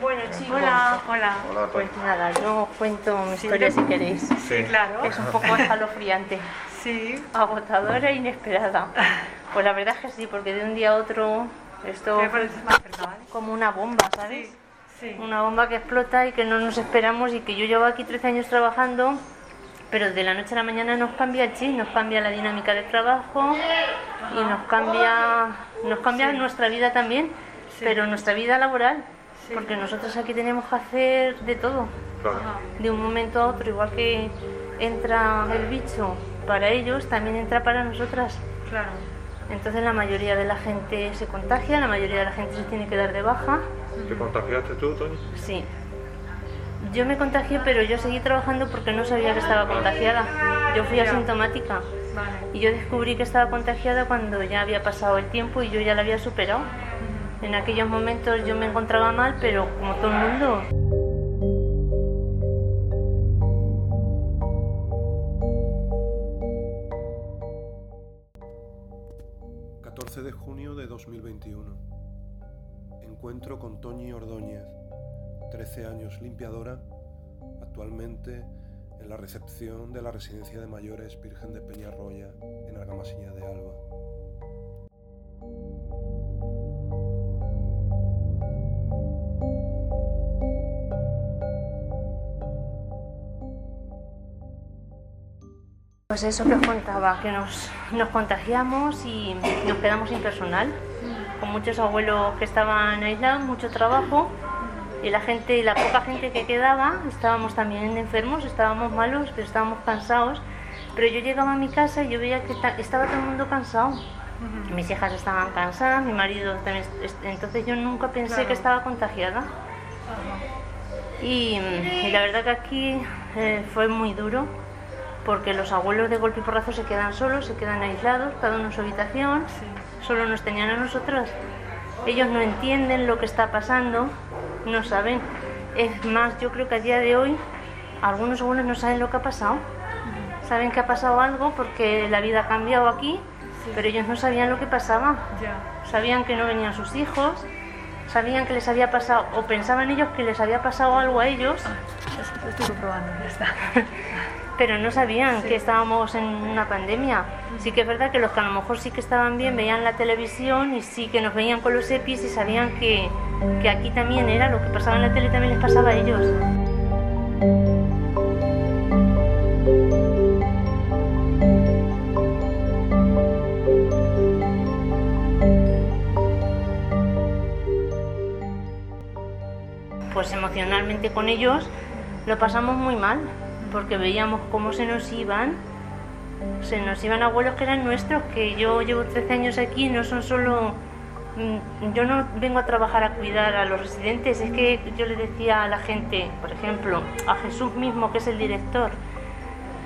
Bueno, chicos. Hola, hola. Hola, Pues nada, yo os cuento mi historia si queréis. Sí, claro. Es un poco escalofriante, Sí. agotadora e inesperada. Pues la verdad es que sí, porque de un día a otro esto Me parece más como una bomba, ¿sabes? Sí. Sí. Una bomba que explota y que no nos esperamos y que yo llevo aquí 13 años trabajando, pero de la noche a la mañana nos cambia el chip, nos cambia la dinámica del trabajo y nos cambia, nos cambia nuestra vida también, Sí. pero nuestra vida laboral, Sí. porque nosotros aquí tenemos que hacer de todo, Claro. De un momento a otro, igual que entra el bicho para ellos, también entra para nosotras. Claro. Entonces la mayoría de la gente se contagia, la mayoría de la gente se tiene que dar de baja. ¿Te contagiaste tú, Tony? Sí. Yo me contagié, pero yo seguí trabajando porque no sabía que estaba contagiada. Yo fui asintomática. Y yo descubrí que estaba contagiada cuando ya había pasado el tiempo y yo ya la había superado. En aquellos momentos yo me encontraba mal, pero como todo el mundo. 14 de junio de 2021. Encuentro con Toñi Ordóñez, 13 años limpiadora, actualmente en la recepción de la residencia de mayores Virgen de Peñarroya, en Argamasilla de Alba. Pues eso que os contaba, que nos, nos contagiamos y nos quedamos sin personal, con muchos abuelos que estaban aislados, mucho trabajo y la gente, la poca gente que quedaba, estábamos también enfermos, estábamos malos, pero estábamos cansados. Pero yo llegaba a mi casa y yo veía que ta- estaba todo el mundo cansado. Mis hijas estaban cansadas, mi marido también, entonces yo nunca pensé Claro. que estaba contagiada. Y, y la verdad que aquí eh, fue muy duro porque los abuelos de golpe y porrazo se quedan solos, se quedan aislados, cada uno en su habitación, solo nos tenían a nosotros. Ellos no entienden lo que está pasando, no saben. Es más, yo creo que a día de hoy algunos abuelos no saben lo que ha pasado. Saben que ha pasado algo porque la vida ha cambiado aquí, pero ellos no sabían lo que pasaba. Sabían que no venían sus hijos, sabían que les había pasado, o pensaban ellos que les había pasado algo a ellos, Lo estoy comprobando, ya está. pero no sabían que estábamos en una pandemia. Sí que es verdad que los que a lo mejor sí que estaban bien veían la televisión y sí que nos veían con los EPIs y sabían que, que aquí también era lo que pasaba en la tele también les pasaba a ellos. Pues emocionalmente con ellos lo pasamos muy mal, porque veíamos cómo se nos iban, se nos iban abuelos que eran nuestros, que yo llevo 13 años aquí, no son solo... mm, Yo no vengo a trabajar a cuidar a los residentes, es que yo le decía a la gente, por ejemplo, a Jesús mismo, que es el director,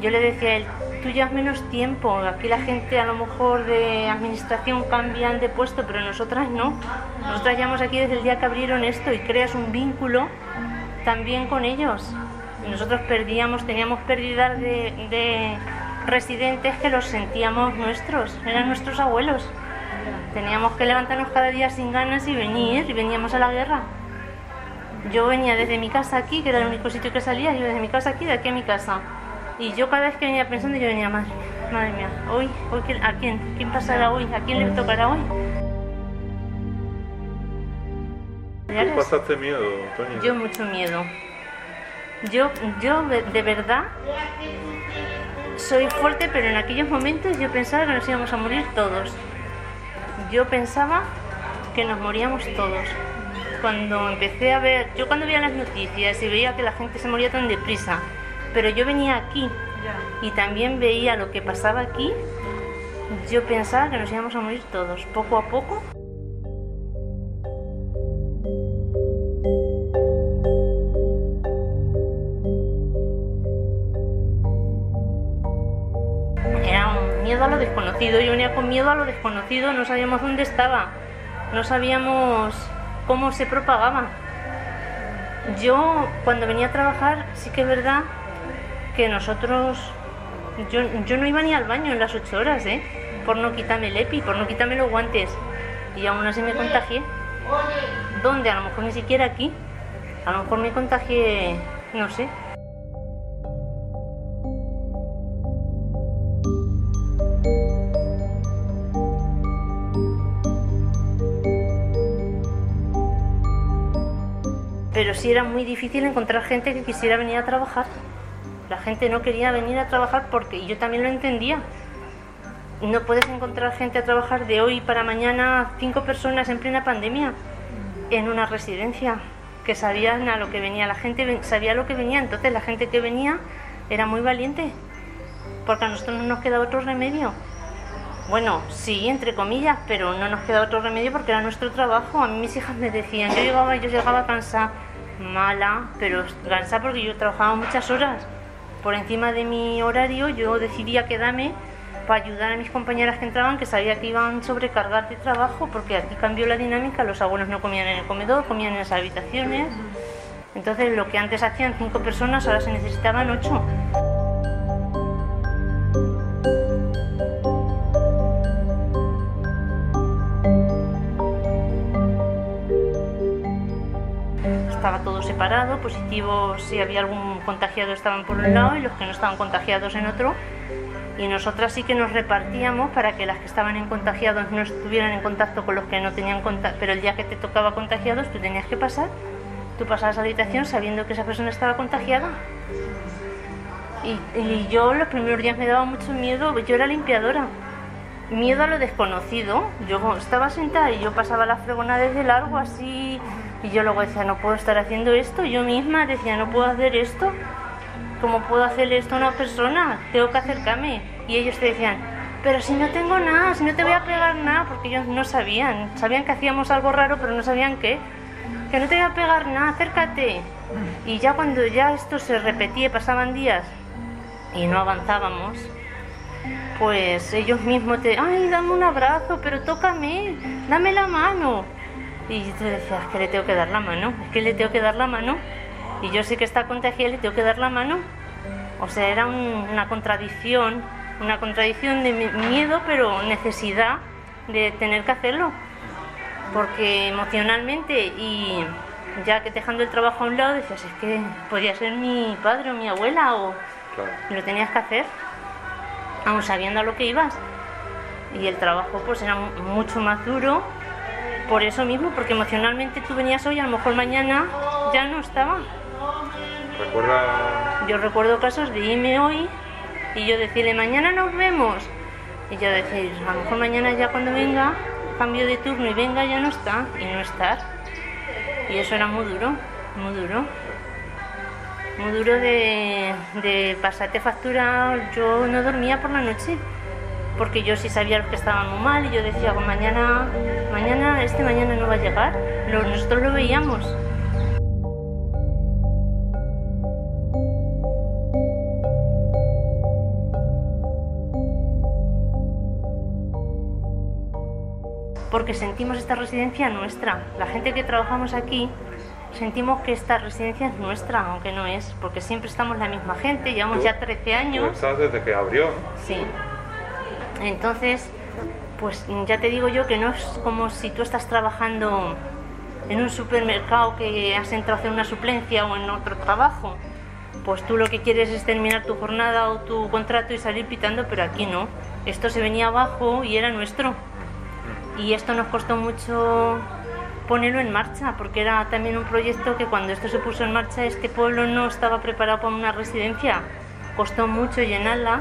yo le decía a él, tú llevas menos tiempo, aquí la gente a lo mejor de administración cambian de puesto, pero nosotras no. Nosotras llevamos aquí desde el día que abrieron esto y creas un vínculo también con ellos. Nosotros perdíamos, teníamos pérdidas de, de residentes que los sentíamos nuestros, eran nuestros abuelos. Teníamos que levantarnos cada día sin ganas y venir, y veníamos a la guerra. Yo venía desde mi casa aquí, que era el único sitio que salía, yo desde mi casa aquí, de aquí a mi casa. Y yo cada vez que venía pensando, yo venía, madre, madre mía, hoy, hoy ¿quién- ¿a quién? ¿Quién pasará hoy? ¿A quién le tocará hoy? ¿Tú pasaste miedo, Tony? Yo mucho miedo. Yo, yo de, de verdad soy fuerte, pero en aquellos momentos yo pensaba que nos íbamos a morir todos. Yo pensaba que nos moríamos todos. Cuando empecé a ver, yo cuando veía las noticias y veía que la gente se moría tan deprisa, pero yo venía aquí y también veía lo que pasaba aquí, yo pensaba que nos íbamos a morir todos, poco a poco. Era un miedo a lo desconocido, yo venía con miedo a lo desconocido, no sabíamos dónde estaba, no sabíamos cómo se propagaba. Yo cuando venía a trabajar sí que es verdad que nosotros, yo, yo no iba ni al baño en las ocho horas, ¿eh? por no quitarme el EPI, por no quitarme los guantes, y aún así me contagié. ¿Dónde? A lo mejor ni siquiera aquí. A lo mejor me contagié, no sé. Pero sí era muy difícil encontrar gente que quisiera venir a trabajar. La gente no quería venir a trabajar porque yo también lo entendía. No puedes encontrar gente a trabajar de hoy para mañana, cinco personas en plena pandemia, en una residencia, que sabían a lo que venía. La gente sabía lo que venía, entonces la gente que venía era muy valiente, porque a nosotros no nos quedaba otro remedio. Bueno, sí, entre comillas, pero no nos quedaba otro remedio porque era nuestro trabajo. A mí mis hijas me decían, yo llegaba, yo llegaba cansada, mala, pero cansada porque yo trabajaba muchas horas. Por encima de mi horario yo decidía quedarme para ayudar a mis compañeras que entraban, que sabía que iban sobrecargar de trabajo, porque aquí cambió la dinámica, los abuelos no comían en el comedor, comían en las habitaciones. Entonces lo que antes hacían cinco personas, ahora se necesitaban ocho. Separado, positivos, si había algún contagiado estaban por un lado y los que no estaban contagiados en otro. Y nosotras sí que nos repartíamos para que las que estaban en contagiados no estuvieran en contacto con los que no tenían contacto. Pero el día que te tocaba contagiados, tú tenías que pasar. Tú pasabas a la habitación sabiendo que esa persona estaba contagiada. Y, y yo los primeros días me daba mucho miedo, yo era limpiadora. Miedo a lo desconocido. Yo estaba sentada y yo pasaba la fregona desde largo así. Y yo luego decía, no puedo estar haciendo esto. Yo misma decía, no puedo hacer esto. ¿Cómo puedo hacerle esto a una persona? Tengo que acercarme. Y ellos te decían, pero si no tengo nada, si no te voy a pegar nada, porque ellos no sabían. Sabían que hacíamos algo raro, pero no sabían qué. Que no te voy a pegar nada, acércate. Y ya cuando ya esto se repetía, pasaban días y no avanzábamos, pues ellos mismos te, ay, dame un abrazo, pero tócame, dame la mano. Y tú decías, que le tengo que dar la mano, es que le tengo que dar la mano. Y yo sé que está contagiada y le tengo que dar la mano. O sea, era un- una contradicción, una contradicción de mi- miedo, pero necesidad de tener que hacerlo. Porque emocionalmente y ya que dejando el trabajo a un lado, decías, es que podía ser mi padre o mi abuela o Claro. lo tenías que hacer, aún sabiendo a lo que ibas. Y el trabajo pues era mu- mucho más duro por eso mismo, porque emocionalmente tú venías hoy, a lo mejor mañana ya no estaba. ¿Recuerda Yo recuerdo casos de irme hoy y yo decirle mañana nos vemos. Y yo decir, a lo mejor mañana ya cuando venga, cambio de turno y venga ya no está, y no estar. Y eso era muy duro, muy duro. Muy duro de, de pasarte factura. Yo no dormía por la noche, porque yo sí sabía los que estaban muy mal y yo decía, "Pues mañana, mañana, este mañana no va a llegar. Lo- nosotros lo veíamos. porque sentimos esta residencia nuestra. La gente que trabajamos aquí sentimos que esta residencia es nuestra, aunque no es, porque siempre estamos la misma gente, llevamos ya 13 Tú años. estás desde que abrió. Sí. Entonces, pues ya te digo yo que no es como si tú estás trabajando en un supermercado que has entrado a hacer una suplencia o en otro trabajo. Pues tú lo que quieres es terminar tu jornada o tu contrato y salir pitando, pero aquí no. Esto se venía abajo y era nuestro. Y esto nos costó mucho ponerlo en marcha, porque era también un proyecto que cuando esto se puso en marcha este pueblo no estaba preparado para una residencia. Costó mucho llenarla,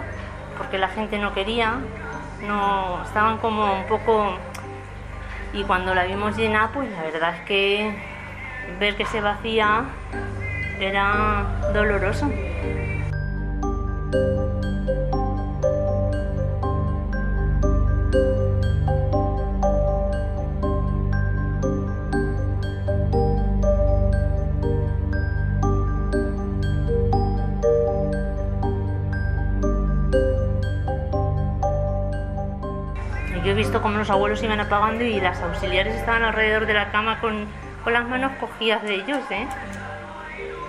porque la gente no quería, no estaban como un poco... Y cuando la vimos llena, pues la verdad es que ver que se vacía era doloroso. Visto cómo los abuelos iban apagando y las auxiliares estaban alrededor de la cama con, con las manos cogidas de ellos, ¿eh?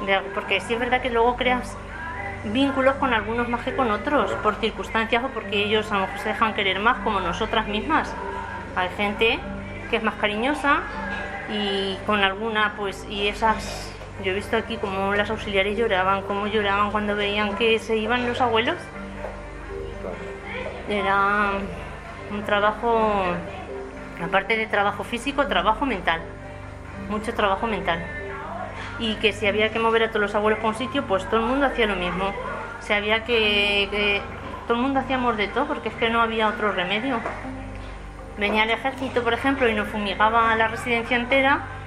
De- porque sí es verdad que luego creas vínculos con algunos más que con otros, por circunstancias o porque ellos a lo mejor se dejan querer más, como nosotras mismas. Hay gente que es más cariñosa y con alguna, pues, y esas Yo he visto aquí cómo las auxiliares lloraban, cómo lloraban cuando veían que se iban los abuelos. Era un trabajo, aparte de trabajo físico, trabajo mental. Mucho trabajo mental. Y que si había que mover a todos los abuelos por un sitio, pues todo el mundo hacía lo mismo. Si había que, que todo el mundo hacíamos de todo porque es que no había otro remedio. Venía el ejército, por ejemplo, y nos fumigaba la residencia entera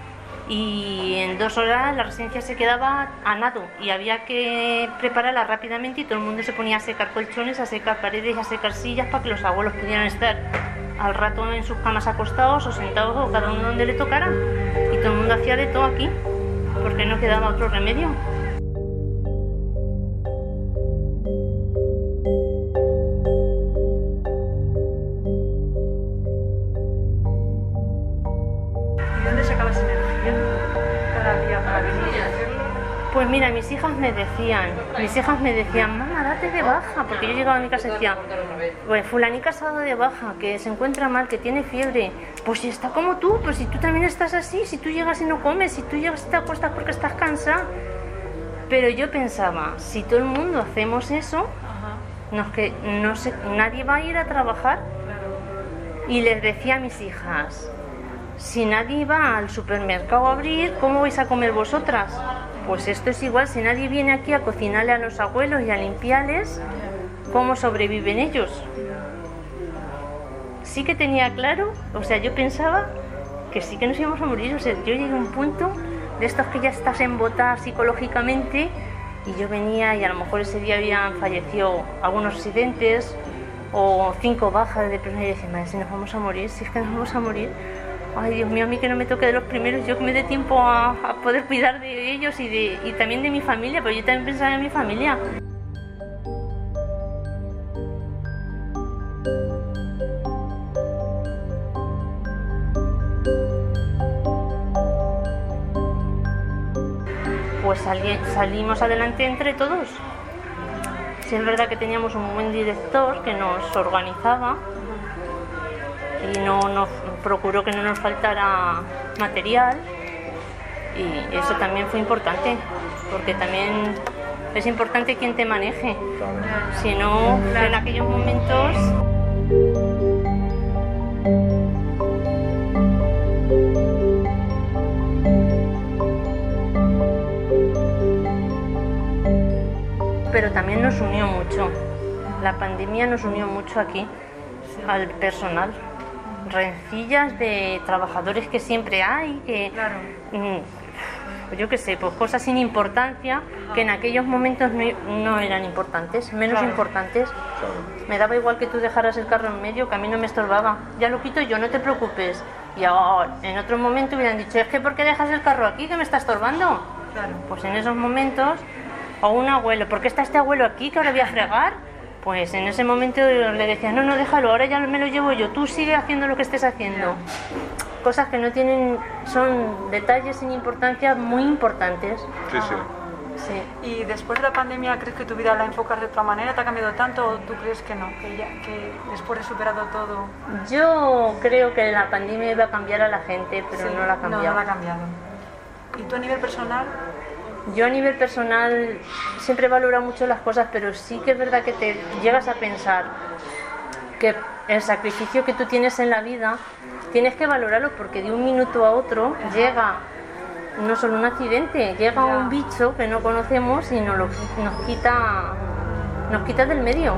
y en dos horas la residencia se quedaba a nado y había que prepararla rápidamente y todo el mundo se ponía a secar colchones, a secar paredes, a secar sillas para que los abuelos pudieran estar al rato en sus camas acostados o sentados o cada uno donde le tocara. Y todo el mundo hacía de todo aquí porque no quedaba otro remedio. Mira, mis hijas me decían, mis hijas me decían, mamá, date de baja, porque yo llegaba a mi casa y decía, pues fulanica se ha dado de baja, que se encuentra mal, que tiene fiebre. Pues si está como tú, pues si tú también estás así, si tú llegas y no comes, si tú llegas y te acuestas porque estás cansada. Pero yo pensaba, si todo el mundo hacemos eso, nos que no sé, nadie va a ir a trabajar. Y les decía a mis hijas, si nadie va al supermercado a abrir, ¿cómo vais a comer vosotras? Pues esto es igual, si nadie viene aquí a cocinarle a los abuelos y a limpiarles, ¿cómo sobreviven ellos? Sí que tenía claro, o sea, yo pensaba que sí que nos íbamos a morir, o sea, yo llegué a un punto de estos que ya estás embotada psicológicamente y yo venía y a lo mejor ese día habían fallecido algunos residentes o cinco bajas de personas y decía, madre, si nos vamos a morir, si es que nos vamos a morir. Ay, Dios mío, a mí que no me toque de los primeros, yo que me dé tiempo a, poder cuidar de ellos y, de, y también de mi familia, pero yo también pensaba en mi familia. Pues sali- salimos adelante entre todos. Sí es verdad que teníamos un buen director que nos organizaba y no nos procuró que no nos faltara material y eso también fue importante porque también es importante quien te maneje. Si no en aquellos momentos pero también nos unió mucho. La pandemia nos unió mucho aquí al personal rencillas de trabajadores que siempre hay, que Claro. mm, yo qué sé, pues cosas sin importancia que en aquellos momentos no, no eran importantes, menos Claro. importantes. Me daba igual que tú dejaras el carro en medio, que a mí no me estorbaba. Ya lo quito yo, no te preocupes. Y ahora, en otro momento hubieran dicho, es que ¿por qué dejas el carro aquí que me está estorbando? Claro. Pues en esos momentos, o un abuelo, ¿por qué está este abuelo aquí que ahora voy a fregar? Pues en ese momento le decía, no, no, déjalo, ahora ya me lo llevo yo, tú sigue haciendo lo que estés haciendo. Cosas que no tienen, son detalles sin importancia muy importantes. Sí, sí. Sí. ¿Y después de la pandemia crees que tu vida la enfocas de otra manera? ¿Te ha cambiado tanto o tú crees que no? Que, ya, que después de superado todo... Yo creo que la pandemia iba a cambiar a la gente, pero Sí, no la ha No, cambiado. no la ha cambiado. ¿Y tú a nivel personal? Yo a nivel personal siempre valoro mucho las cosas, pero sí que es verdad que te llegas a pensar que el sacrificio que tú tienes en la vida tienes que valorarlo porque de un minuto a otro llega no solo un accidente, llega un bicho que no conocemos y nos, lo, nos quita nos quita del medio.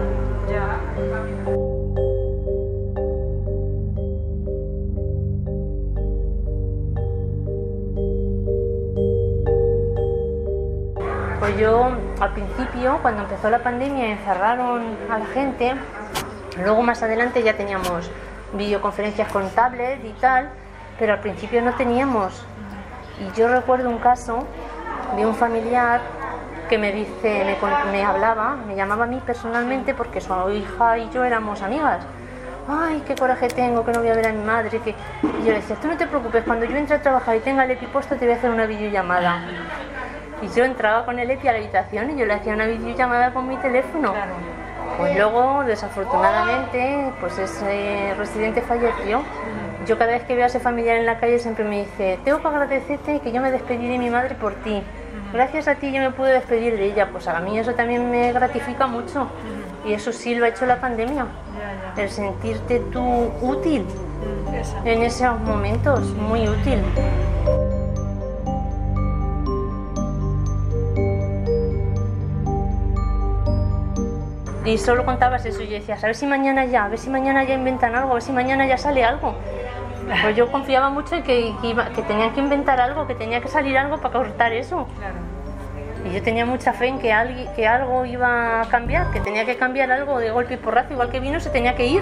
Pues yo al principio, cuando empezó la pandemia, encerraron a la gente. Luego más adelante ya teníamos videoconferencias con tablet y tal, pero al principio no teníamos. Y yo recuerdo un caso de un familiar que me dice, me, hablaba, me llamaba a mí personalmente porque su hija y yo éramos amigas. Ay, qué coraje tengo que no voy a ver a mi madre. Que... Y yo le decía, tú no te preocupes, cuando yo entre a trabajar y tenga el EPI puesto te voy a hacer una videollamada. Y yo entraba con el EPI a la habitación y yo le hacía una videollamada con mi teléfono. Claro. Pues luego, desafortunadamente, pues ese residente falleció. Yo cada vez que veo a ese familiar en la calle siempre me dice, tengo que agradecerte que yo me despedí de mi madre por ti. Gracias a ti yo me pude despedir de ella. Pues a mí eso también me gratifica mucho. Y eso sí lo ha hecho la pandemia. El sentirte tú útil en esos momentos, muy útil. Y solo contabas eso y decías, a ver si mañana ya, a ver si mañana ya inventan algo, a ver si mañana ya sale algo. Pues yo confiaba mucho en que, que iba- que tenían que inventar algo, que tenía que salir algo para cortar eso. Claro. Y yo tenía mucha fe en que, alguien, que algo iba a cambiar, que tenía que cambiar algo de golpe y porrazo, igual que vino se tenía que ir.